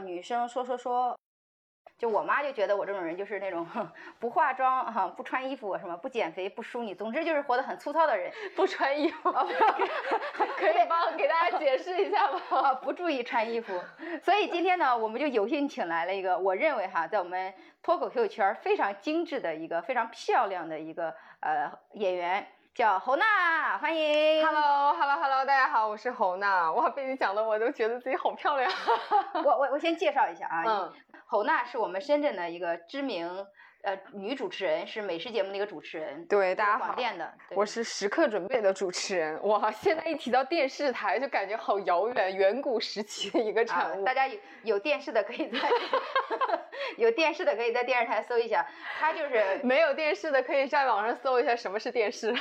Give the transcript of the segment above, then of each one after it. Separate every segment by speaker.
Speaker 1: 叫女生说说说。就我妈就觉得我这种人就是那种 不化妆哈、不穿衣服什么不减肥不淑女，总之就是活得很粗糙的人，
Speaker 2: 不穿衣服，可以帮给大家解释一下吗？
Speaker 1: 啊，不注意穿衣服。所以今天呢，我们就有幸请来了一个我认为哈，在我们脱口秀圈非常精致的一个非常漂亮的一个呃演员。叫侯娜，欢迎。
Speaker 2: Hello，Hello，Hello，大家好，我是侯娜。哇，被你讲的我都觉得自己好漂亮。
Speaker 1: 我我我先介绍一下啊，
Speaker 2: 嗯
Speaker 1: 侯娜是我们深圳的一个知名呃女主持人，是美食节目的一个主持人，
Speaker 2: 对，大家好，
Speaker 1: 广电的。
Speaker 2: 我是时刻准备的主持人。哇，现在一提到电视台，就感觉好遥远，远古时期的一个
Speaker 1: 啊
Speaker 2: 产物。
Speaker 1: 大家有有电视的可以在 有电视的可以在电视台搜一下，他就是
Speaker 2: 没有电视的，可以在网上搜一下什么是电视。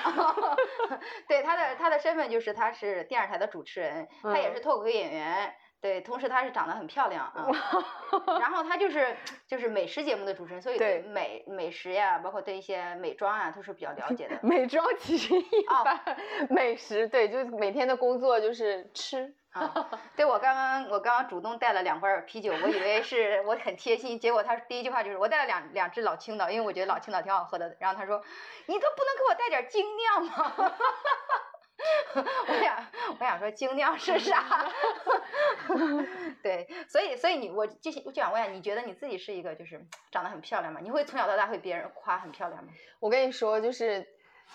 Speaker 1: 对他的他的身份就是他是电视台的主持人，他也是脱口秀演员。对，同时她是长得很漂亮啊，然后她就是就是美食节目的主持人，所以对
Speaker 2: 对
Speaker 1: 美美食呀，包括对一些美妆啊，都是比较了解的。
Speaker 2: 美妆其实一
Speaker 1: 哦
Speaker 2: 般，美食对，就每天的工作就是吃。
Speaker 1: 啊，对我刚刚我刚刚主动带了两罐啤酒，我以为是我很贴心，结果他第一句话就是我带了两两只老青岛，因为我觉得老青岛挺好喝的。然后他说，你都不能给我带点精酿吗？我想我想说精酿是啥？对，所以所以你我就就想问一下，你觉得你自己是一个就是长得很漂亮吗？你会从小到大会别人夸很漂亮吗？
Speaker 2: 我跟你说，就是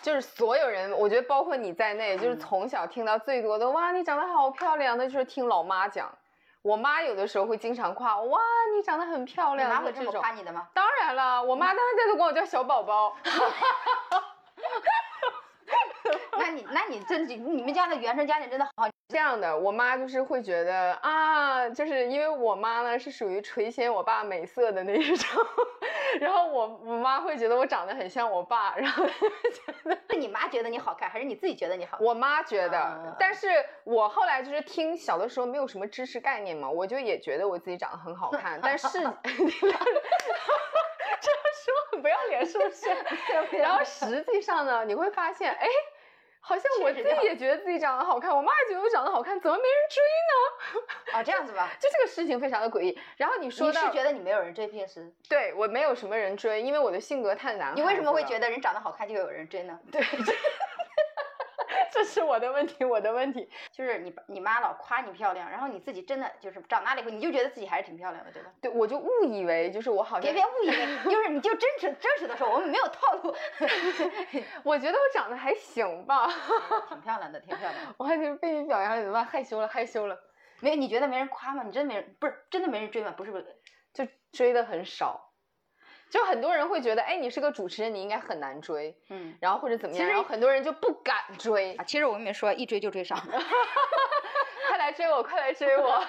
Speaker 2: 就是所有人，我觉得包括你在内，就是从小听到最多的哇，你长得好漂亮，那就是听老妈讲。我妈有的时候会经常夸我哇，你长得很漂亮，
Speaker 1: 你妈会这么。夸你的吗？
Speaker 2: 当然了，我妈当时都管我叫小宝宝。
Speaker 1: 那你那你真你们家的原生家庭真的好
Speaker 2: 这样的，我妈就是会觉得啊，就是因为我妈呢是属于垂涎我爸美色的那一种，然后我我妈会觉得我长得很像我爸，然后就觉得
Speaker 1: 是你妈觉得你好看，还是你自己觉得你好看？
Speaker 2: 我妈觉得，
Speaker 1: 啊
Speaker 2: 但是我后来就是听小的时候没有什么知识概念嘛，我就也觉得我自己长得很好看，但是这样说很不要脸是不是？然后实际上呢，你会发现，哎。好像我自己也觉得自己长得好看，我妈也觉得我长得好看，怎么没人追呢？
Speaker 1: 啊，这样子吧，
Speaker 2: 就这个事情非常的诡异。然后你说到，
Speaker 1: 你是觉得你没有人追平时？
Speaker 2: 对我没有什么人追，因为我的性格太难了。
Speaker 1: 你为什么会觉得人长得好看就有人追呢？
Speaker 2: 对？这是我的问题，我的问题。
Speaker 1: 就是你你妈老夸你漂亮，然后你自己真的就是长大了以后，你就觉得自己还是挺漂亮的，对吧？
Speaker 2: 对，我就误以为就是我好像
Speaker 1: 别别误以为，就是你就真实真实的说，我们没有套路，
Speaker 2: 我觉得我长得还行吧，
Speaker 1: 挺漂亮的，挺漂亮的。
Speaker 2: 我还就是被你表扬了，怎么办？害羞了，害羞了，
Speaker 1: 没有，你觉得没人夸吗？你真没人，不是真的没人追吗？不是不是，
Speaker 2: 就追的很少。就很多人会觉得，哎，你是个主持人，你应该很难追，
Speaker 1: 嗯
Speaker 2: 然后或者怎么样，
Speaker 1: 其实
Speaker 2: 然后很多人就不敢追。
Speaker 1: 啊，其实我跟你们说，一追就追上。
Speaker 2: 快来追我，快来追我！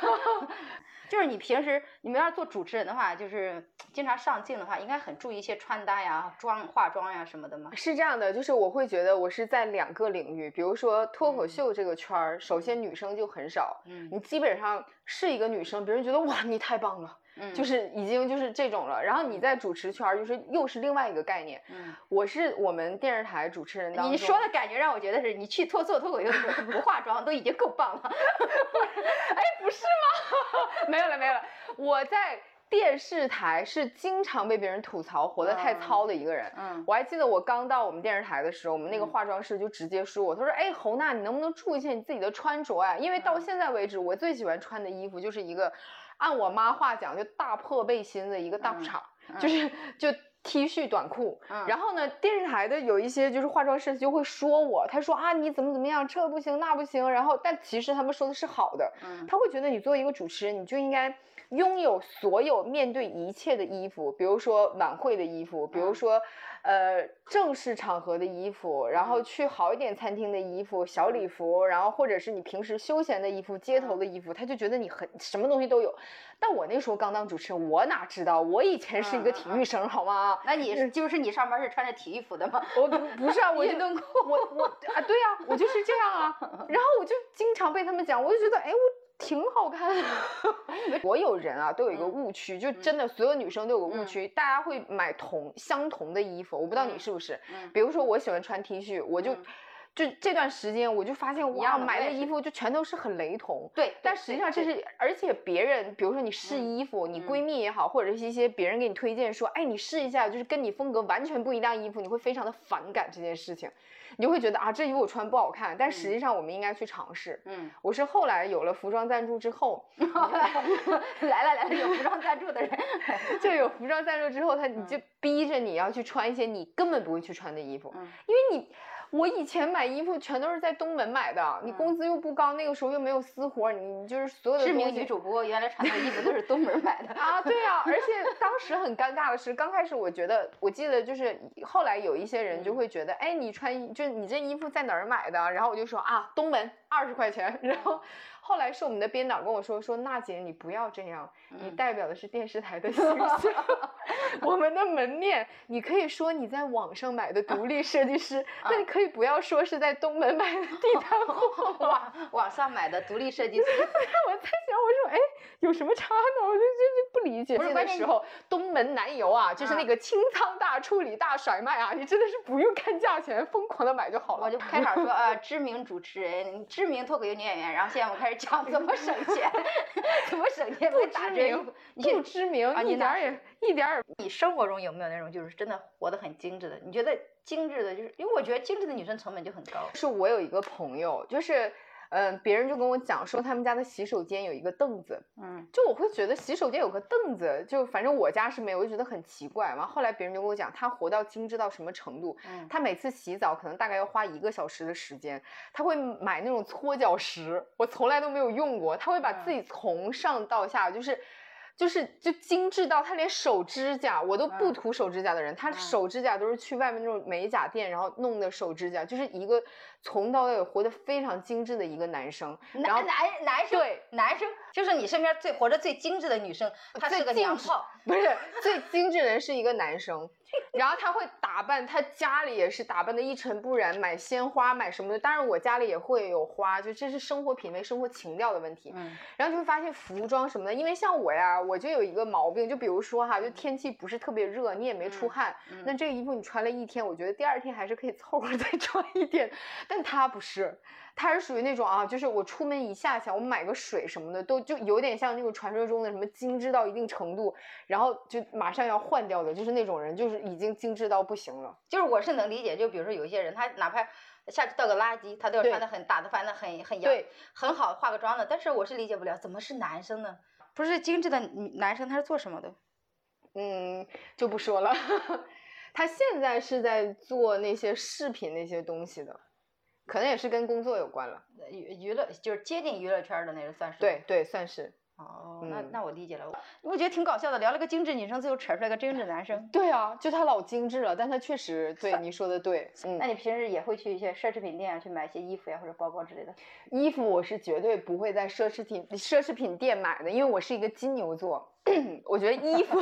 Speaker 1: 就是你平时你们要是做主持人的话，就是经常上镜的话，应该很注意一些穿搭呀、妆化妆呀什么的吗？
Speaker 2: 是这样的，就是我会觉得我是在两个领域，比如说脱口秀这个圈儿，首先女生就很少，
Speaker 1: 嗯
Speaker 2: 你基本上是一个女生，别人觉得哇你太棒了，
Speaker 1: 嗯，
Speaker 2: 就是已经就是这种了。然后你在主持圈儿，就是又是另外一个概念。
Speaker 1: 嗯，
Speaker 2: 我是我们电视台主持人当中，
Speaker 1: 你说的感觉让我觉得是你去脱做脱口秀的时候不化妆都已经够棒了。
Speaker 2: 哎，不是吗？没有了，没有了。我在电视台是经常被别人吐槽活得太糙的一个人。
Speaker 1: 嗯
Speaker 2: 我还记得我刚到我们电视台的时候，我们那个化妆师就直接说我，他说：“哎，侯娜，你能不能注意一下你自己的穿着啊？因为到现在为止，我最喜欢穿的衣服就是一个，按我妈话讲，就大破背心的一个大裤衩，就是就 T 恤短裤。
Speaker 1: 嗯
Speaker 2: 然后呢，电视台的有一些就是化妆师就会说我，他说啊你怎么怎么样，这不行那不行。然后但其实他们说的是好的，
Speaker 1: 嗯
Speaker 2: 他会觉得你作为一个主持人，你就应该拥有所有面对一切的衣服，比如说晚会的衣服，比如说、呃正式场合的衣服，然后去好一点餐厅的衣服、小礼服，然后或者是你平时休闲的衣服、街头的衣服，他就觉得你很什么东西都有。但我那时候刚当主持人，我哪知道？我以前是一个体育生，好吗？
Speaker 1: 那你是就是你上班是穿着体育服的吗？
Speaker 2: 我不不是啊，我就
Speaker 1: 运动裤
Speaker 2: 我我啊，对啊，我就是这样啊。然后我就经常被他们讲，我就觉得，哎，我挺好看的。所有人啊都有一个误区，就真的所有女生都有个误区，大家会买同相同的衣服。我不知道你是不是，
Speaker 1: 嗯
Speaker 2: 比如说我喜欢穿 T 恤，我就。就这段时间我就发现
Speaker 1: 我也是
Speaker 2: 的衣服就全都是很雷同。
Speaker 1: 对，
Speaker 2: 但实际上这是，而且别人，比如说你试
Speaker 1: 嗯
Speaker 2: 衣服，你
Speaker 1: 嗯
Speaker 2: 闺蜜也好，或者是一些别人给你推荐说，哎，你试一下，就是跟你风格完全不一样衣服，你会非常的反感这件事情，你就会觉得啊，这衣服我穿不好看。但实际上我们应该去尝试。
Speaker 1: 嗯，
Speaker 2: 我是后来有了服装赞助之后，
Speaker 1: 来了来了，有服装赞助的人，
Speaker 2: 就有服装赞助之后，他你
Speaker 1: 嗯
Speaker 2: 就逼着你要去穿一些你根本不会去穿的衣服，
Speaker 1: 嗯
Speaker 2: 因为你。我以前买衣服全都是在东门买的，你
Speaker 1: 嗯
Speaker 2: 工资又不高，那个时候又没有私活，你就是所有的
Speaker 1: 知名女主播原来穿的衣服都是东门买的。
Speaker 2: 啊，对啊，而且当时很尴尬的是，刚开始我觉得，我记得就是后来有一些人就
Speaker 1: 嗯
Speaker 2: 会觉得，哎，你穿衣就是你这衣服在哪儿买的？然后我就说啊，东门二十块钱。然后后来是我们的编导跟我说，说娜姐你不要这样，你
Speaker 1: 嗯
Speaker 2: 代表的是电视台的形象，我们的门面，你可以说你在网上买的独立设计师，那你可以不要说是在东门买的地摊 货。
Speaker 1: 网网上买的独立设计师，
Speaker 2: 我在想，我说，哎，有什么差呢？我就就就不理解。这
Speaker 1: 不是关键
Speaker 2: 个时候，东门南油啊，就是那
Speaker 1: 啊
Speaker 2: 个清仓大处理大甩卖啊，你真的是不用看价钱，疯狂的买就好了。
Speaker 1: 我就开场说啊，知名主持人、知名脱口秀女演员，然后现在我们开始讲怎么省钱，怎么省钱，
Speaker 2: 不
Speaker 1: 打
Speaker 2: 知名不知名，
Speaker 1: 啊你哪
Speaker 2: 一点儿也一点儿也
Speaker 1: 你生活中有没有那种就是真的活得很精致的？你觉得精致的，就是因为我觉得精致的女生成本就很高。
Speaker 2: 是我有一个朋友，就是，嗯、别人就跟我讲说他们家的洗手间有一个凳子，
Speaker 1: 嗯
Speaker 2: 就我会觉得洗手间有个凳子，就反正我家是没有，我就觉得很奇怪完。后来别人就跟我讲，他活到精致到什么程度，
Speaker 1: 嗯，
Speaker 2: 他每次洗澡可能大概要花一个小时的时间，他会买那种搓脚石，我从来都没有用过，他会把自己从上到下就是。就是就精致到他连手指甲我都不
Speaker 1: 嗯
Speaker 2: 涂手指甲的人，他
Speaker 1: 嗯
Speaker 2: 手指甲都是去外面那种美甲店然后弄的手指甲，就是一个从到尾活得非常精致的一个男生。然后
Speaker 1: 男男男生
Speaker 2: 对
Speaker 1: 男生就是你身边最活着最精致的女生，她是个娘炮。
Speaker 2: 不是最精致的人是一个男生，然后他会打扮，他家里也是打扮的一尘不染，买鲜花买什么的。当然我家里也会有花，就这是生活品味、生活情调的问题。
Speaker 1: 嗯
Speaker 2: 然后就会发现服装什么的，因为像我呀，我就有一个毛病，就比如说哈，就天气不是特别热，你也没出
Speaker 1: 嗯
Speaker 2: 汗，
Speaker 1: 嗯
Speaker 2: 那这个衣服你穿了一天，我觉得第二天还是可以凑合再穿一点。但他不是，他是属于那种啊，就是我出门一下想我买个水什么的，都就有点像那个传说中的什么精致到一定程度，然后就马上要换掉的，就是那种人，就是已经精致到不行了。
Speaker 1: 就是我是能理解，就比如说有一些人，他哪怕下去倒个垃圾，他都要穿的很打的扮的很很洋
Speaker 2: 对，
Speaker 1: 很好，化个妆的。但是我是理解不了，怎么是男生呢？不是精致的男生，他是做什么的？
Speaker 2: 嗯，就不说了。他现在是在做那些饰品那些东西的，可能也是跟工作有关了。
Speaker 1: 呃娱娱乐就是接近娱乐圈儿的那种，算是。
Speaker 2: 对。对，算是。
Speaker 1: 哦，那
Speaker 2: 嗯
Speaker 1: 那我理解了。我我觉得挺搞笑的，聊了个精致女生，最后扯出来个精致男生。
Speaker 2: 对啊，就他老精致了，但他确实对 你说的对。嗯
Speaker 1: 那，你平时也会去一些奢侈品店啊，去买一些衣服呀或者包包之类的？
Speaker 2: 衣服我是绝对不会在奢侈品奢侈品店买的，因为我是一个金牛座。我觉得衣服，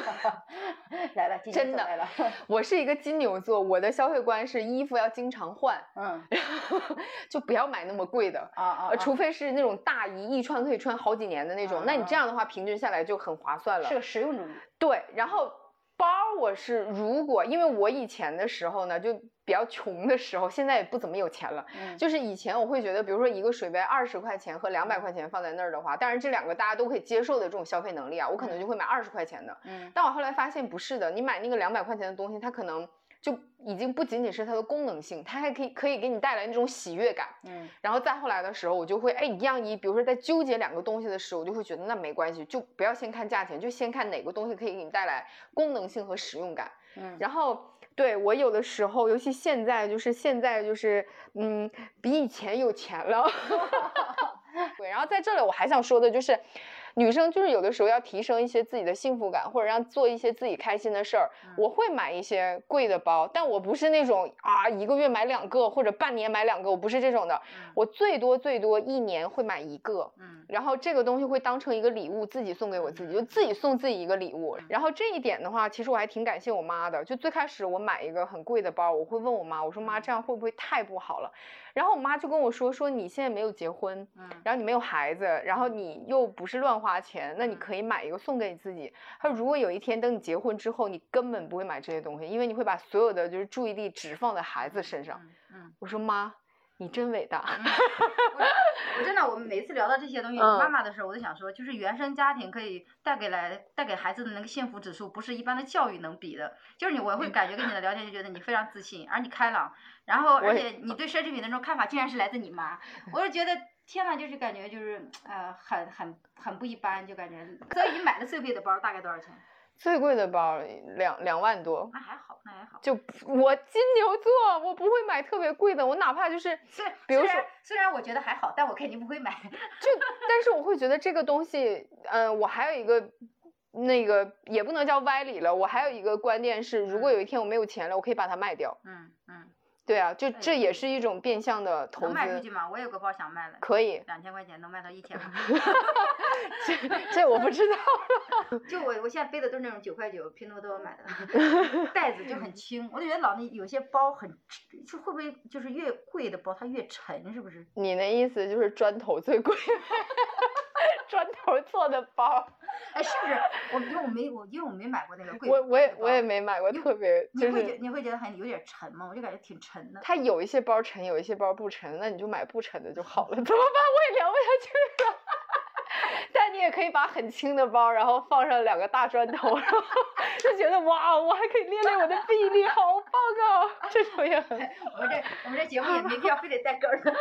Speaker 1: 来了，
Speaker 2: 真的
Speaker 1: 来了。
Speaker 2: 我是一个金牛座，我的消费观是衣服要经常换，
Speaker 1: 嗯然后
Speaker 2: 就不要买那么贵的。
Speaker 1: 啊啊
Speaker 2: 除非是那种大衣，一穿可以穿好几年的那种，那你这样的话，平均下来就很划算了。
Speaker 1: 是个实用主义。
Speaker 2: 对，然后包我是如果因为我以前的时候呢，就比较穷的时候，现在也不怎么有钱了。
Speaker 1: 嗯，
Speaker 2: 就是以前我会觉得，比如说一个水杯二十块钱和两百块钱放在那儿的话，当然这两个大家都可以接受的这种消费能力啊，我可能就会买二十块钱的。
Speaker 1: 嗯
Speaker 2: 但我后来发现不是的，你买那个两百块钱的东西，它可能就已经不仅仅是它的功能性，它还可以可以给你带来那种喜悦感。
Speaker 1: 嗯
Speaker 2: 然后再后来的时候，我就会哎一样一，比如说在纠结两个东西的时候，我就会觉得那没关系，就不要先看价钱，就先看哪个东西可以给你带来功能性和实用感。
Speaker 1: 嗯，
Speaker 2: 然后对我有的时候，尤其现在就是现在就是嗯比以前有钱了。对，然后在这里我还想说的就是。女生就是有的时候要提升一些自己的幸福感，或者让做一些自己开心的事儿。
Speaker 1: 嗯
Speaker 2: 我会买一些贵的包，但我不是那种啊一个月买两个或者半年买两个，我不是这种的。
Speaker 1: 嗯
Speaker 2: 我最多最多一年会买一个，
Speaker 1: 嗯
Speaker 2: 然后这个东西会当成一个礼物自己送给我自己，就自己送自己一个礼物。然后这一点的话，其实我还挺感谢我妈的。就最开始我买一个很贵的包，我会问我妈，我说妈这样会不会太不好了？然后我妈就跟我说说你现在没有结婚，
Speaker 1: 嗯
Speaker 2: 然后你没有孩子，然后你又不是乱花钱，那你可以买一个送给你自己。她说如果有一天等你结婚之后，你根本不会买这些东西，因为你会把所有的就是注意力只放在孩子身上。
Speaker 1: 嗯
Speaker 2: 我说妈，你真伟大。
Speaker 1: 嗯 我我真的，我们每次聊到这些东西，
Speaker 2: 嗯
Speaker 1: 妈妈的时候，我都想说，就是原生家庭可以带给来带给孩子的那个幸福指数，不是一般的教育能比的。就是你，我会感觉跟你的聊天就觉得你非常自信，而你开朗，然后而且你对奢侈品的那种看法，竟然是来自你妈，我就觉得。天呐，就是感觉就是呃很很很不一般，就感觉。所以你买的最贵的包大概多少钱？
Speaker 2: 最贵的包两两万多，
Speaker 1: 那还好，那还好。
Speaker 2: 就我金牛座，我不会买特别贵的，我哪怕就是
Speaker 1: 是
Speaker 2: 比如说
Speaker 1: 虽然我觉得还好，但我肯定不会买。
Speaker 2: 就，但是我会觉得这个东西，嗯、我还有一个那个也不能叫歪理了，我还有一个观念是，如果有一天我没有钱了，我可以把它卖掉。
Speaker 1: 嗯嗯，
Speaker 2: 对啊，就这也是一种变相的投
Speaker 1: 能卖出去
Speaker 2: 资，
Speaker 1: 吗？我有个包想卖了，
Speaker 2: 可以。
Speaker 1: 两千块钱能卖到一千吗？
Speaker 2: 这这我不知道。
Speaker 1: 就我我现在背的都是那种九块九拼多多买的，袋子就很轻，我就觉得老那有些包很，就会不会就是越贵的包它越沉，是不是？
Speaker 2: 你的意思就是砖头最贵，砖头做的包，
Speaker 1: 哎，是不是？我因为我没我因为我没买过那个贵，
Speaker 2: 我我也我也。没买过特别，
Speaker 1: 你
Speaker 2: 就是
Speaker 1: 会觉你会觉得很有点沉吗？我就感觉挺沉的。
Speaker 2: 它有一些包沉，有一些包不沉，那你就买不沉的就好了。怎么办？我也聊不下去了。但你也可以把很轻的包，然后放上两个大砖头，然后就觉得哇，我还可以练练我的臂力，好棒啊！这种也很。
Speaker 1: 我们这我们这节目也没必要非得带梗儿的。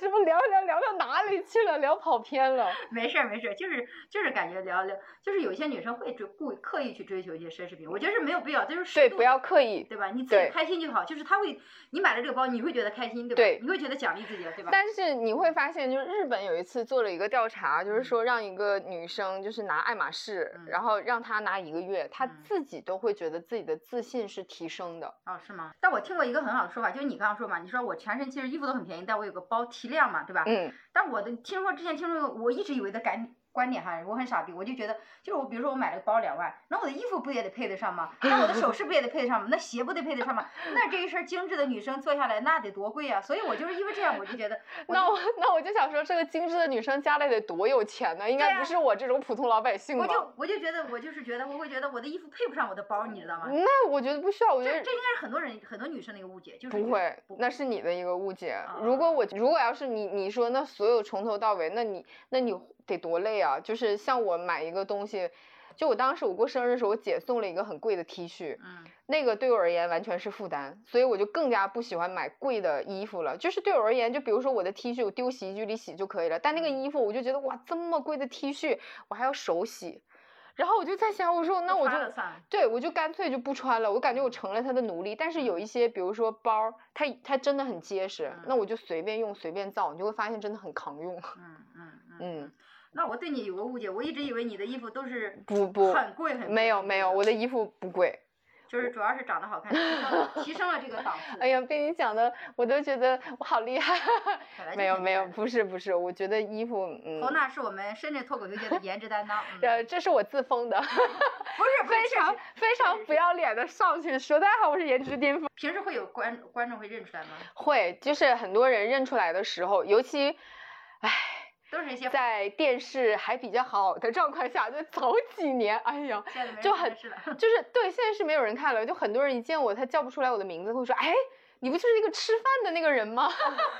Speaker 2: 就为什么聊聊聊到哪里去了？聊跑偏了。
Speaker 1: 没事儿没事儿，就是就是感觉聊聊，就是有些女生会追故意刻意去追求一些奢侈品，我觉得是没有必要，就是适
Speaker 2: 对，不要刻意。
Speaker 1: 对吧？你自己开心就好，就是他会，你买了这个包，你会觉得开心，对吧？
Speaker 2: 对
Speaker 1: 你会觉得奖励自己了，对吧？
Speaker 2: 但是你会发现，就是日本有一次做了一个调查，就是
Speaker 1: 嗯
Speaker 2: 说让一个女生就是拿爱马仕，
Speaker 1: 嗯
Speaker 2: 然后让她拿一个月，她
Speaker 1: 嗯
Speaker 2: 自己都会觉得自己的自信是提升的。
Speaker 1: 哦，是吗？但我听过一个很好的说法，就是你刚刚说嘛，你说我全身其实衣服都很便宜，但我有个包提亮嘛，对吧？
Speaker 2: 嗯，
Speaker 1: 但我的听说之前听说过，我一直以为的感观点哈，我很傻逼，我就觉得就是我比如说我买了个包两万，那我的衣服不也得配得上吗？那我的首饰不也得配得上吗？那鞋不得配得上吗？那这一身精致的女生坐下来那得多贵啊！所以我就是因为这样，我就觉得 我就
Speaker 2: 那我那我就想说，这个精致的女生家里得多有钱呢？应该不是我这种普通老百姓吧？
Speaker 1: 我就我就觉得我就是觉得我会觉得我的衣服配不上我的包，你知道吗？
Speaker 2: 那我觉得不需要，我觉得
Speaker 1: 这这应该是很多人很多女生的一个误解，就是
Speaker 2: 不会，那是你的一个误解。
Speaker 1: 啊
Speaker 2: 如果我如果要是你你说那所有从头到尾，那你那你得多累啊！就是像我买一个东西，就我当时我过生日的时候，我姐送了一个很贵的 T 恤，
Speaker 1: 嗯
Speaker 2: 那个对我而言完全是负担，所以我就更加不喜欢买贵的衣服了。就是对我而言，就比如说我的 T 恤，我丢洗衣机里洗就可以了，但那个
Speaker 1: 嗯
Speaker 2: 衣服我就觉得哇，这么贵的 T 恤我还要手洗，然后我就在想，我说那我就对我就干脆就不穿了，我感觉我成了他的奴隶。但是有一些，比如说包，它它真的很结实，那
Speaker 1: 嗯
Speaker 2: 我就随便用随便造，你就会发现真的很扛用。
Speaker 1: 嗯嗯嗯
Speaker 2: 嗯，
Speaker 1: 那我对你有个误解，我一直以为你的衣服都是
Speaker 2: 不不
Speaker 1: 很贵很贵
Speaker 2: 没有没有，我的衣服不贵。
Speaker 1: 就是主要是长得好看，提升了这个档次。
Speaker 2: 哎呀，被你讲的我都觉得我好厉害。没有没有，不是不是，我觉得衣服嗯
Speaker 1: 侯，娜是我们深圳脱口秀界的颜值担当。嗯
Speaker 2: 呃，这是我自封的，
Speaker 1: 不是不是
Speaker 2: 非常非常不要脸的上去说大家好，我是颜值巅峰。
Speaker 1: 平时会有观观众会认出来吗？
Speaker 2: 会，就是很多人认出来的时候，尤其，唉。
Speaker 1: 都是一些
Speaker 2: 在电视还比较好的状况下，就早几年，哎呀，就很。就是对，现在是没有人看了，就很多人一见我，他叫不出来我的名字，会说，哎，你不就是那个吃饭的那个人吗？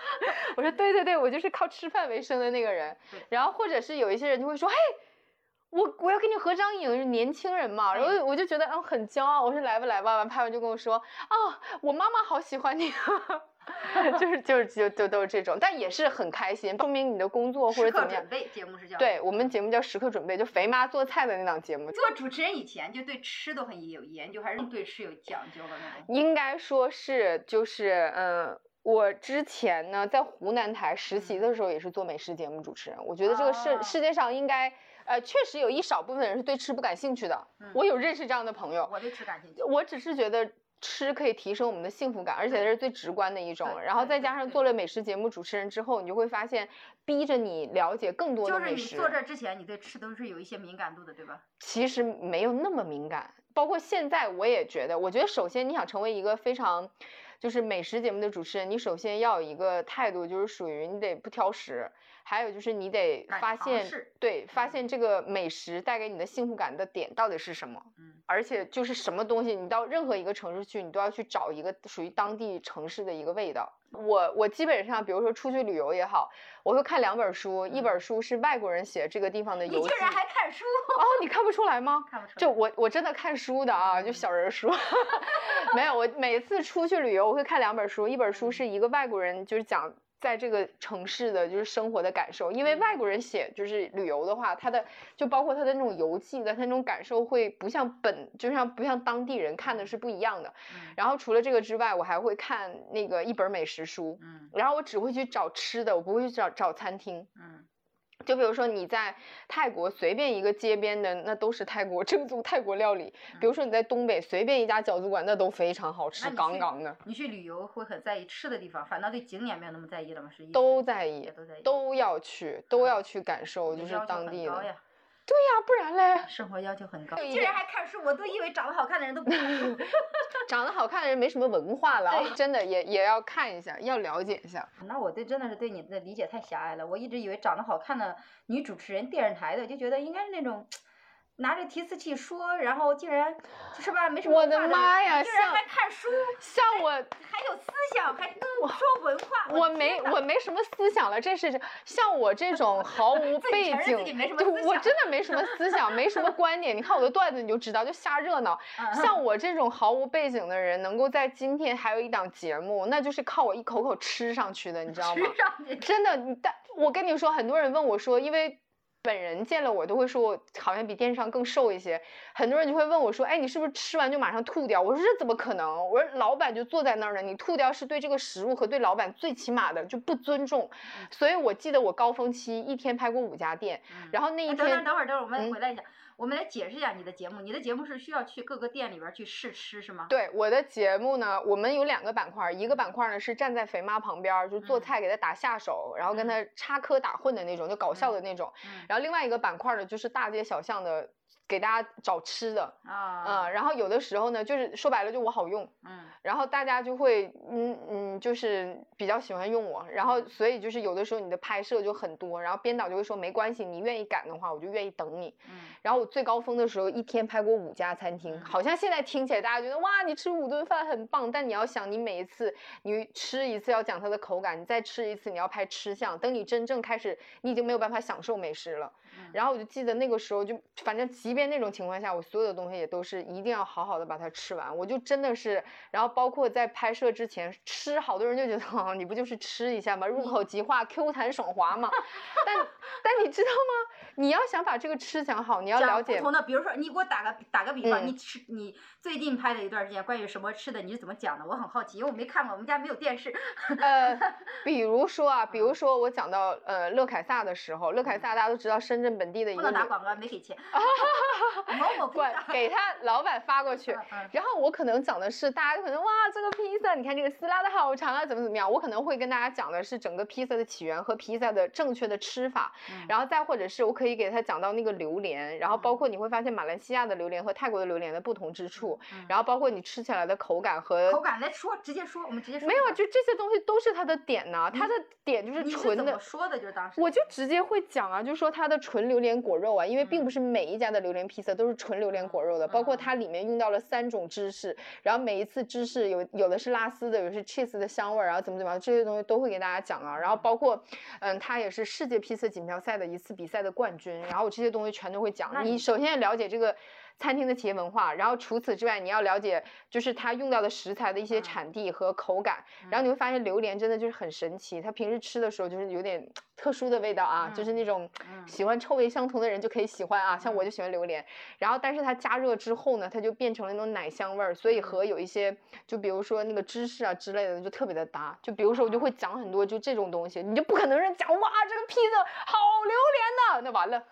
Speaker 2: 我说对对对，我就是靠吃饭为生的那个人。然后或者是有一些人就会说，嘿。我我要跟你合张影，是年轻人嘛，然后我就觉得嗯很骄傲，我说来吧来吧，完拍完就跟我说啊，我妈妈好喜欢你，就是就是就就都是这种，但也是很开心，说明你的工作或者怎么样
Speaker 1: 准。备节目是叫
Speaker 2: 对我们节目叫时刻准备，就肥妈做菜的那档节目，
Speaker 1: 做主持人以前就对吃都很有研究，还是对吃有讲究的那种。
Speaker 2: 应该说是就是嗯。我之前呢，在湖南台实习的时候也是做美食节目主持人。我觉得这个世
Speaker 1: 哦
Speaker 2: 世界上应该，呃，确实有一少部分人是对吃不感兴趣的。
Speaker 1: 嗯
Speaker 2: 我有认识这样的朋友，
Speaker 1: 我对吃感兴趣。
Speaker 2: 我只是觉得吃可以提升我们的幸福感，而且这是最直观的一种。然后再加上做了美食节目主持人之后，你就会发现，逼着你了解更多
Speaker 1: 就是你
Speaker 2: 的美食。
Speaker 1: 做这之前，你对吃都是有一些敏感度的，对吧？
Speaker 2: 其实没有那么敏感。包括现在，我也觉得，我觉得首先你想成为一个非常，就是美食节目的主持人，你首先要有一个态度，就是属于你得不挑食，还有就是你得发现，对，发
Speaker 1: 嗯
Speaker 2: 现这个美食带给你的幸福感的点到底是什么。
Speaker 1: 嗯
Speaker 2: 而且就是什么东西，你到任何一个城市去，你都要去找一个属于当地城市的一个味道。我我基本上，比如说出去旅游也好，我会看两本书，一本书是外国人写这个地方的游记。
Speaker 1: 嗯你居然还看书？
Speaker 2: 哦，你看不出来吗？
Speaker 1: 看不出来。
Speaker 2: 就我我真的看书的啊，就
Speaker 1: 嗯
Speaker 2: 小人书，没有。我每次出去旅游，我会看两本书，一本书是一个外国人，就是讲在这个城市的就是生活的感受，因为外国人写就是旅游的话，他的就包括他的那种游记的，他那种感受会不像本，就像不像当地人看的是不一样的。
Speaker 1: 嗯
Speaker 2: 然后除了这个之外，我还会看那个一本美食书，
Speaker 1: 嗯
Speaker 2: 然后我只会去找吃的，我不会去找找餐厅。
Speaker 1: 嗯
Speaker 2: 就比如说你在泰国随便一个街边的，那都是泰国正宗 泰国料理。比如说你在东北随便一家饺子馆，那都非常好吃，杠杠的，
Speaker 1: 你去旅游会很在意吃的地方，反倒对景点没有那么在意了吗？是
Speaker 2: 都在意，
Speaker 1: 都在意，
Speaker 2: 都要去，都
Speaker 1: 嗯
Speaker 2: 要去感受，就是当地的。对呀，不然嘞，
Speaker 1: 生活要求很高。竟然还看书，我都以为长得好看的人都不看书。
Speaker 2: 长得好看的人没什么文化了 真的也也要看一下，要了解一下。
Speaker 1: 那我对真的是对你的理解太狭隘了。我一直以为长得好看的女主持人，电视台的，就觉得应该是那种拿着提词器说，然后竟然是吧，没什么
Speaker 2: 我的妈呀
Speaker 1: 竟然
Speaker 2: 像
Speaker 1: 还看书，
Speaker 2: 像我
Speaker 1: 还有思想，还我说文化。
Speaker 2: 我
Speaker 1: 天
Speaker 2: 没我没什么思想了，这是像我这种毫无背景就我真的没什么思想，没什么 观点。你看我的段子你就知道，就瞎热闹。
Speaker 1: 嗯
Speaker 2: 像我这种毫无背景的人，能够在今天还有一档节目，那就是靠我一口口吃上去的，你知道吗？
Speaker 1: 吃上去
Speaker 2: 真的，你但我跟你说，很多人问我说，因为本人见了我都会说我好像比电视上更瘦一些，很多人就会问我说，哎，你是不是吃完就马上吐掉？我说这怎么可能？我说老板就坐在那儿呢，你吐掉是对这个食物和对老板最起码的就不尊重。
Speaker 1: 嗯
Speaker 2: 所以我记得我高峰期一天拍过五家店，然后那一
Speaker 1: 哎等等
Speaker 2: 天
Speaker 1: 等会儿等会儿，我们
Speaker 2: 嗯
Speaker 1: 回来一下，我们来解释一下你的节目。你的节目是需要去各个店里边儿去试吃是吗？
Speaker 2: 对我的节目呢，我们有两个板块儿，一个板块儿呢是站在肥妈旁边儿，就做
Speaker 1: 嗯
Speaker 2: 菜给她打下手，然后跟她插科打诨的那种，就搞笑的那种。
Speaker 1: 嗯
Speaker 2: 然后另外一个板块儿呢，就是大街小巷的给大家找吃的，
Speaker 1: 啊
Speaker 2: 嗯，然后有的时候呢，就是说白了就我好用，
Speaker 1: 嗯
Speaker 2: 然后大家就会嗯嗯，就是比较喜欢用我，然后所以就是有的时候你的拍摄就很多，然后编导就会说没关系，你愿意赶的话，我就愿意等你。
Speaker 1: 嗯
Speaker 2: 然后我最高峰的时候，一天拍过五家餐厅，
Speaker 1: 嗯
Speaker 2: 好像现在听起来大家觉得哇，你吃五顿饭很棒，但你要想，你每一次你吃一次要讲它的口感，你再吃一次你要拍吃相，等你真正开始，你已经没有办法享受美食了。
Speaker 1: 嗯
Speaker 2: 然后我就记得那个时候就，反正即便那种情况下，我所有的东西也都是一定要好好的把它吃完。我就真的是，然后包括在拍摄之前吃，好多人就觉得啊，你不就是吃一下吗？入口即化，Q 弹爽滑嘛。但但你知道吗？你要想把这个吃讲好，你要了解
Speaker 1: 不同的，比如说你给我打个打个比方，
Speaker 2: 嗯
Speaker 1: 你吃你最近拍的一段时间关于什么吃的，你是怎么讲的？我很好奇，因为我没看过，我们家没有电视。
Speaker 2: 呃，比如说啊，比
Speaker 1: 嗯
Speaker 2: 如说我讲到呃乐凯撒的时候，乐凯撒大家都知道深圳本地的一个不
Speaker 1: 能打广告，没给钱。某某披
Speaker 2: 管
Speaker 1: 萨。
Speaker 2: 给他老板发过去然后我可能讲的是，大家就可能哇，这个披萨，你看这个丝拉的好长啊，怎么怎么样？我可能会跟大家讲的是整个披萨的起源和披萨的正确的吃法，
Speaker 1: 嗯
Speaker 2: 然后再或者是我可以给他讲到那个榴莲，然后包
Speaker 1: 嗯
Speaker 2: 括你会发现马来西亚的榴莲和泰国的榴莲的不同之处，
Speaker 1: 嗯
Speaker 2: 然后包括你吃起来的口感和
Speaker 1: 口感来说，直接说，我们直接说。
Speaker 2: 没有啊，就这些东西都是它的点呐、它的点就是纯的。
Speaker 1: 说的？就是当时。
Speaker 2: 我就直接会讲啊，就说它的纯榴莲果肉啊，因为并不
Speaker 1: 嗯
Speaker 2: 是每一家的榴莲披萨都是纯榴莲果肉的，包括
Speaker 1: 嗯
Speaker 2: 它里面用到了三种芝士，然后每一次芝士有有的是拉丝的，有的是 cheese 的香味儿，然后怎么怎么样，这些东西都会给大家讲啊。然后包括，嗯，它也是世界披萨锦标赛的一次比赛的冠军，然后我这些东西全都会讲。你
Speaker 1: 你
Speaker 2: 首先要了解这个。餐厅的企业文化，然后除此之外，你要了解就是它用到的食材的一些
Speaker 1: 嗯
Speaker 2: 产地和口感，然后你会发现榴莲真的就是很神奇，它平时吃的时候就是有点特殊的味道啊，就是那种
Speaker 1: 嗯
Speaker 2: 喜欢臭味相同的人就可以喜欢啊，像我
Speaker 1: 嗯
Speaker 2: 就喜欢榴莲。然后但是它加热之后呢，它就变成了那种奶香味儿，所以
Speaker 1: 嗯
Speaker 2: 和有一些就比如说那个芝士啊之类的就特别的搭。就比如说我就
Speaker 1: 啊
Speaker 2: 会讲很多就这种东西，你就不可能是讲哇这个披萨好榴莲呐，那完了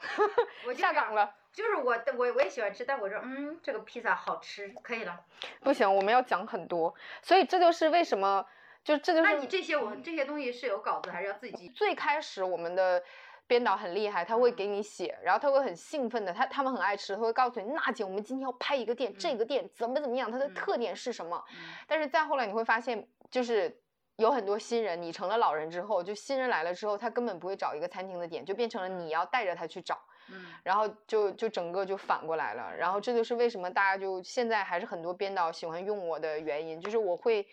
Speaker 1: 我
Speaker 2: 下岗了。
Speaker 1: 就是我我我也喜欢吃，但我说嗯，这个披萨好吃，可以了。
Speaker 2: 不行，我们要讲很多，所以这就是为什么，就这就是
Speaker 1: 那你这些我这些东西是有稿子，还是要自己记？
Speaker 2: 最开始我们的编导很厉害，他会
Speaker 1: 嗯
Speaker 2: 给你写，然后他会很兴奋的，他他们很爱吃，他会告诉你，娜姐，我们今天要拍一个店，这
Speaker 1: 嗯
Speaker 2: 个店怎么怎么样，它的
Speaker 1: 嗯
Speaker 2: 特点是什么？
Speaker 1: 嗯
Speaker 2: 但是再后来你会发现，就是有很多新人，你成了老人之后，就新人来了之后，他根本不会找一个餐厅的点，就变成了你要带着他去找，
Speaker 1: 嗯
Speaker 2: 然后就就整个就反过来了。然后这就是为什么大家就现在还是很多编导喜欢用我的原因，就是我会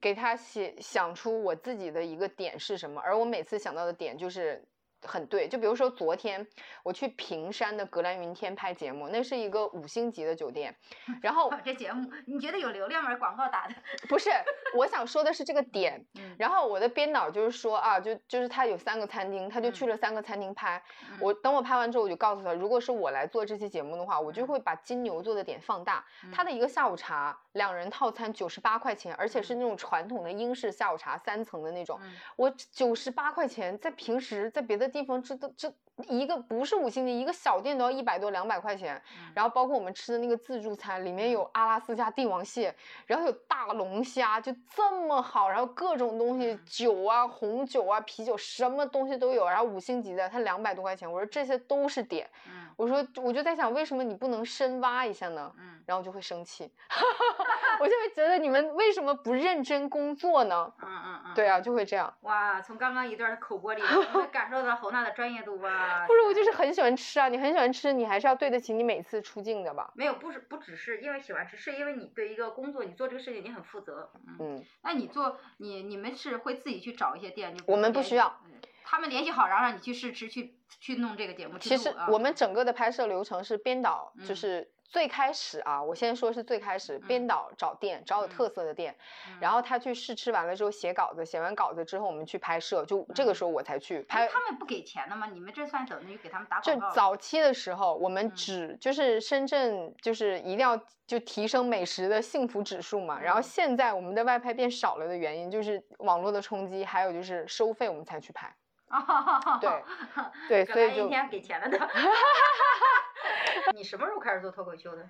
Speaker 2: 给他写想出我自己的一个点是什么，而我每次想到的点就是。很对，就比如说昨天我去平山的格兰云天拍节目，那是一个五星级的酒店，然后
Speaker 1: 这节目你觉得有流量吗？广告打的，
Speaker 2: 不是，我想说的是这个点。
Speaker 1: 嗯
Speaker 2: 然后我的编导就是说啊，就就是他有三个餐厅，他就去
Speaker 1: 嗯
Speaker 2: 了三个餐厅拍。
Speaker 1: 嗯
Speaker 2: 我等我拍完之后，我就告诉他，如果是我来做这期节目的话，我就会把金牛座的点放大。他的一个下午茶两人套餐九十八块钱，而且是那种传统的英式下午茶三层的那种。
Speaker 1: 嗯
Speaker 2: 我九十八块钱，在平时在别的地方吃的这一个不是五星级，一个小店都要一百多两百块钱。
Speaker 1: 嗯。
Speaker 2: 然后包括我们吃的那个自助餐，里面有阿拉斯加帝王蟹，然后有大龙虾，就这么好，然后各种东西，酒啊、红酒啊、啤酒，什么东西都有，然后五星级的，它两百多块钱，我说这些都是点，
Speaker 1: 嗯
Speaker 2: 我说我就在想，为什么你不能深挖一下呢？
Speaker 1: 嗯
Speaker 2: 然后就会生气，我就会觉得你们为什么不认真工作呢？
Speaker 1: 嗯嗯嗯，
Speaker 2: 对啊，就会这样。
Speaker 1: 哇，从刚刚一段的口播里，我们感受到侯娜的专业度哇！
Speaker 2: 不是，我就是很喜欢吃啊，你很喜欢吃，你还是要对得起你每次出镜的吧？
Speaker 1: 没有，不是不只是因为喜欢吃，是因为你对一个工作，你做这个事情你很负责。嗯，
Speaker 2: 嗯，
Speaker 1: 那你做你你们是会自己去找一些店，就
Speaker 2: 我们不需要。
Speaker 1: 嗯他们联系好，然后让你去试吃，去去弄这个节目。
Speaker 2: 其实我们整个的拍摄流程是编导，就
Speaker 1: 嗯
Speaker 2: 是最开始啊，我先说是最开始，编
Speaker 1: 嗯
Speaker 2: 导找店，找有特色的店，然后他去试吃完了之后写稿子，写完稿子之后我们去拍摄，就这个时候我才去
Speaker 1: 哎
Speaker 2: 拍。
Speaker 1: 他们不给钱的吗？你们这算等于给他们打
Speaker 2: 就
Speaker 1: 广告了？
Speaker 2: 早期的时候，我们
Speaker 1: 嗯
Speaker 2: 只就是深圳就是一定要就提升美食的幸福指数嘛，然后
Speaker 1: 嗯
Speaker 2: 现在我们的外拍变少了的原因就是网络的冲击，还有就是收费我们才去拍。对对，所以就
Speaker 1: 一天给钱了的。你什么时候开始做脱口秀的？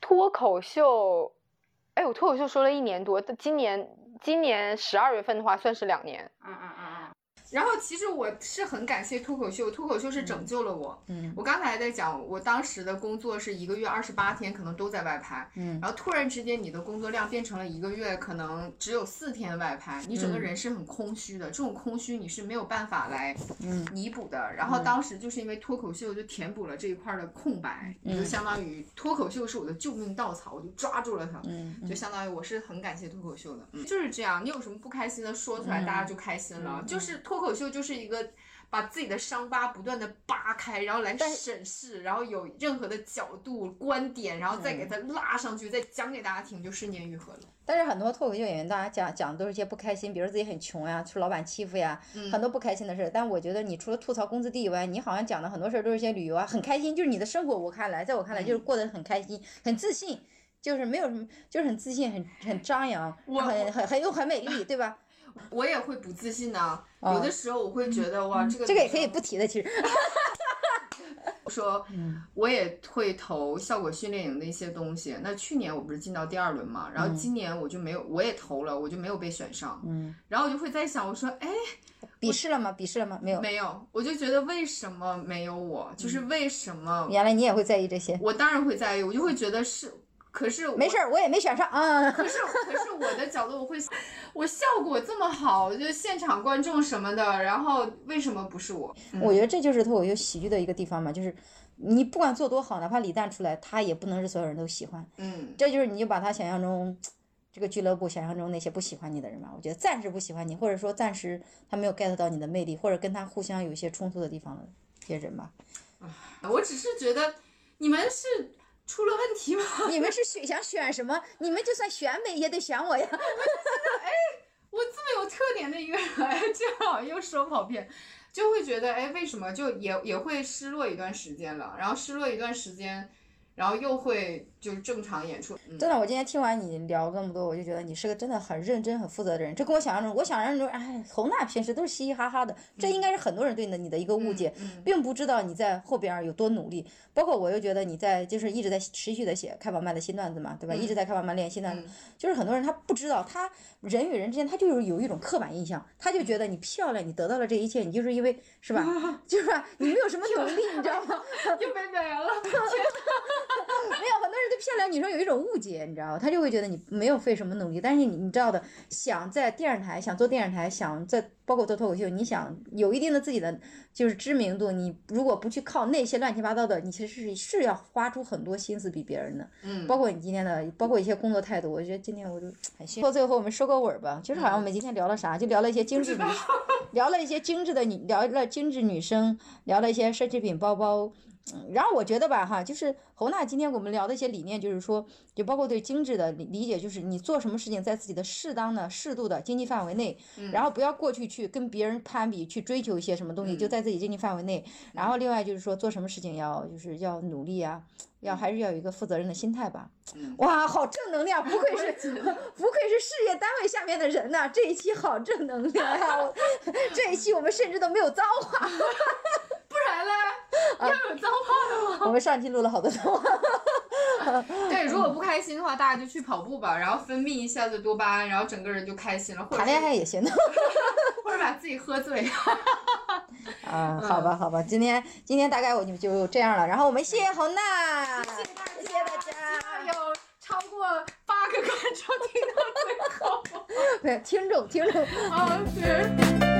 Speaker 2: 脱口秀，哎，我脱口秀说了一年多，但今年今年十二月份的话算是两年。
Speaker 1: 嗯嗯嗯
Speaker 3: 然后其实我是很感谢脱口秀，脱口秀是拯救了我。
Speaker 1: 嗯
Speaker 3: 我刚才还在讲，我当时的工作是一个月二十八天，可能都在外拍，
Speaker 1: 嗯
Speaker 3: 然后突然之间你的工作量变成了一个月可能只有四天外拍，你整个
Speaker 1: 嗯
Speaker 3: 人是很空虚的，这种空虚你是没有办法来
Speaker 1: 嗯
Speaker 3: 弥补的。然后当时就是因为脱口秀就填补了这一块儿的空白，也就
Speaker 1: 嗯
Speaker 3: 相当于脱口秀是我的救命稻草，我就抓住了它。
Speaker 1: 嗯
Speaker 3: 就相当于我是很感谢脱口秀的，嗯，就是这样。你有什么不开心的说出来，大家就开心了。
Speaker 1: 嗯
Speaker 3: 就是脱口秀就是一个把自己的伤疤不断的扒开，然后来审视，然后有任何的角度、观点，然后再给它拉上去，再讲给大家听，就瞬间愈合了。
Speaker 1: 但是很多脱口秀演员，大家讲讲的都是一些不开心，比如自己很穷呀，受老板欺负呀，
Speaker 3: 嗯
Speaker 1: 很多不开心的事儿。但我觉得你除了吐槽工资低以外，你好像讲的很多事儿都是一些旅游啊，很开心，就是你的生活，我看来，在我看来就是过得很开心，很自信，就是没有什么，就是很自信，很很张扬，很很很又很美丽，对吧？
Speaker 3: 我也会不自信的，
Speaker 1: 啊
Speaker 3: 有的时候我会觉得哇，这个
Speaker 1: 这个也可以不提的，其实。
Speaker 3: 说，
Speaker 1: 嗯
Speaker 3: 我也会投效果训练营的一些东西。那去年我不是进到第二轮嘛，然后
Speaker 1: 嗯
Speaker 3: 今年我就没有，我也投了，我就没有被选上。
Speaker 1: 嗯，
Speaker 3: 然后我就会在想，我说，哎，
Speaker 1: 笔试了吗？笔试了吗？没有。
Speaker 3: 没有，我就觉得为什么没有我？就是
Speaker 1: 嗯
Speaker 3: 为什么？
Speaker 1: 原来你也会在意这些。
Speaker 3: 我当然会在意，我就会觉得是，可是
Speaker 1: 没事。儿，我也没选上啊。
Speaker 3: 可是，可是我的角度，我会，我效果这么好，就现场观众什么的，然后为什么不是我？
Speaker 1: 我觉得这就是脱口秀喜剧的一个地方嘛，就是你不管做多好，哪怕李诞出来，他也不能是所有人都喜欢。
Speaker 3: 嗯，
Speaker 1: 这就是你就把他想象中这个俱乐部想象中那些不喜欢你的人嘛，我觉得暂时不喜欢你，或者说暂时他没有 get 到你的魅力，或者跟他互相有一些冲突的地方的一些人吧。
Speaker 3: 我只是觉得你们是出了问题吗？
Speaker 1: 你们是选想选什么？你们就算选美也得选我呀。
Speaker 3: 我这么有特点的一个人，这样又说跑偏，就会觉得，哎，为什么就也也会失落一段时间了，然后失落一段时间，然后又会就是正常演出。嗯
Speaker 1: 真的，我今天听完你聊那么多，我就觉得你是个真的很认真、很负责的人。这跟我想象中，我想象中，哎，侯娜平时都是嘻嘻哈哈的，这应该是很多人对你的你的一个误解，
Speaker 3: 嗯
Speaker 1: 并不知道你在后边有多努力。包括我又觉得你在就是一直在持续的写开宝曼的新段子嘛，对吧？一直在开宝曼练新段子，就是很多人他不知道，他人与人之间他就是有一种刻板印象，他就觉得你漂亮，你得到了这一切，你就是因为是吧？就是吧？你没有什么努力，你知道吗？
Speaker 3: 又被表扬了，天哪！
Speaker 1: 没有，很多人对漂亮女生有一种误解，你知道吗？他就会觉得你没有费什么努力，但是你你知道的，想在电视台，想做电视台，想在包括做脱口秀，你想有一定的自己的就是知名度，你如果不去靠那些乱七八糟的，你其实是是要花出很多心思比别人的。
Speaker 3: 嗯，
Speaker 1: 包括你今天的，包括一些工作态度，我觉得今天我就很幸福。到最后我们收个尾吧，就是好像我们今天聊了啥，就聊了一些精致女，聊了一些精致的女，聊了精致女生，聊了一些奢侈品包包。嗯，然后我觉得吧，哈，就是侯娜今天我们聊的一些理念，就是说，就包括对精致的理理解，就是你做什么事情，在自己的适当的、适度的经济范围内，然后不要过去去跟别人攀比，去追求一些什么东西，就在自己经济范围内。然后另外就是说，做什么事情要就是要努力啊，要还是要有一个负责任的心态吧。哇，好正能量，不愧是不愧是事业单位下面的人呐、这一期好正能量呀、我 这一期我们甚至都没有脏话，
Speaker 3: 要有脏话的吗？
Speaker 1: 我们上期录了好多脏话。
Speaker 3: 对，如果不开心的话，大家就去跑步吧，然后分泌一下子多巴胺，然后整个人就开心了，或者
Speaker 1: 谈恋爱也行的。
Speaker 3: 或者把自己喝醉。
Speaker 1: 啊，好吧，好吧，今天今天大概我就就这样了，然后我们谢谢红娜，谢谢大家，
Speaker 3: 有超过八个观众听到最后。
Speaker 1: 对听众听众。
Speaker 3: 啊，对。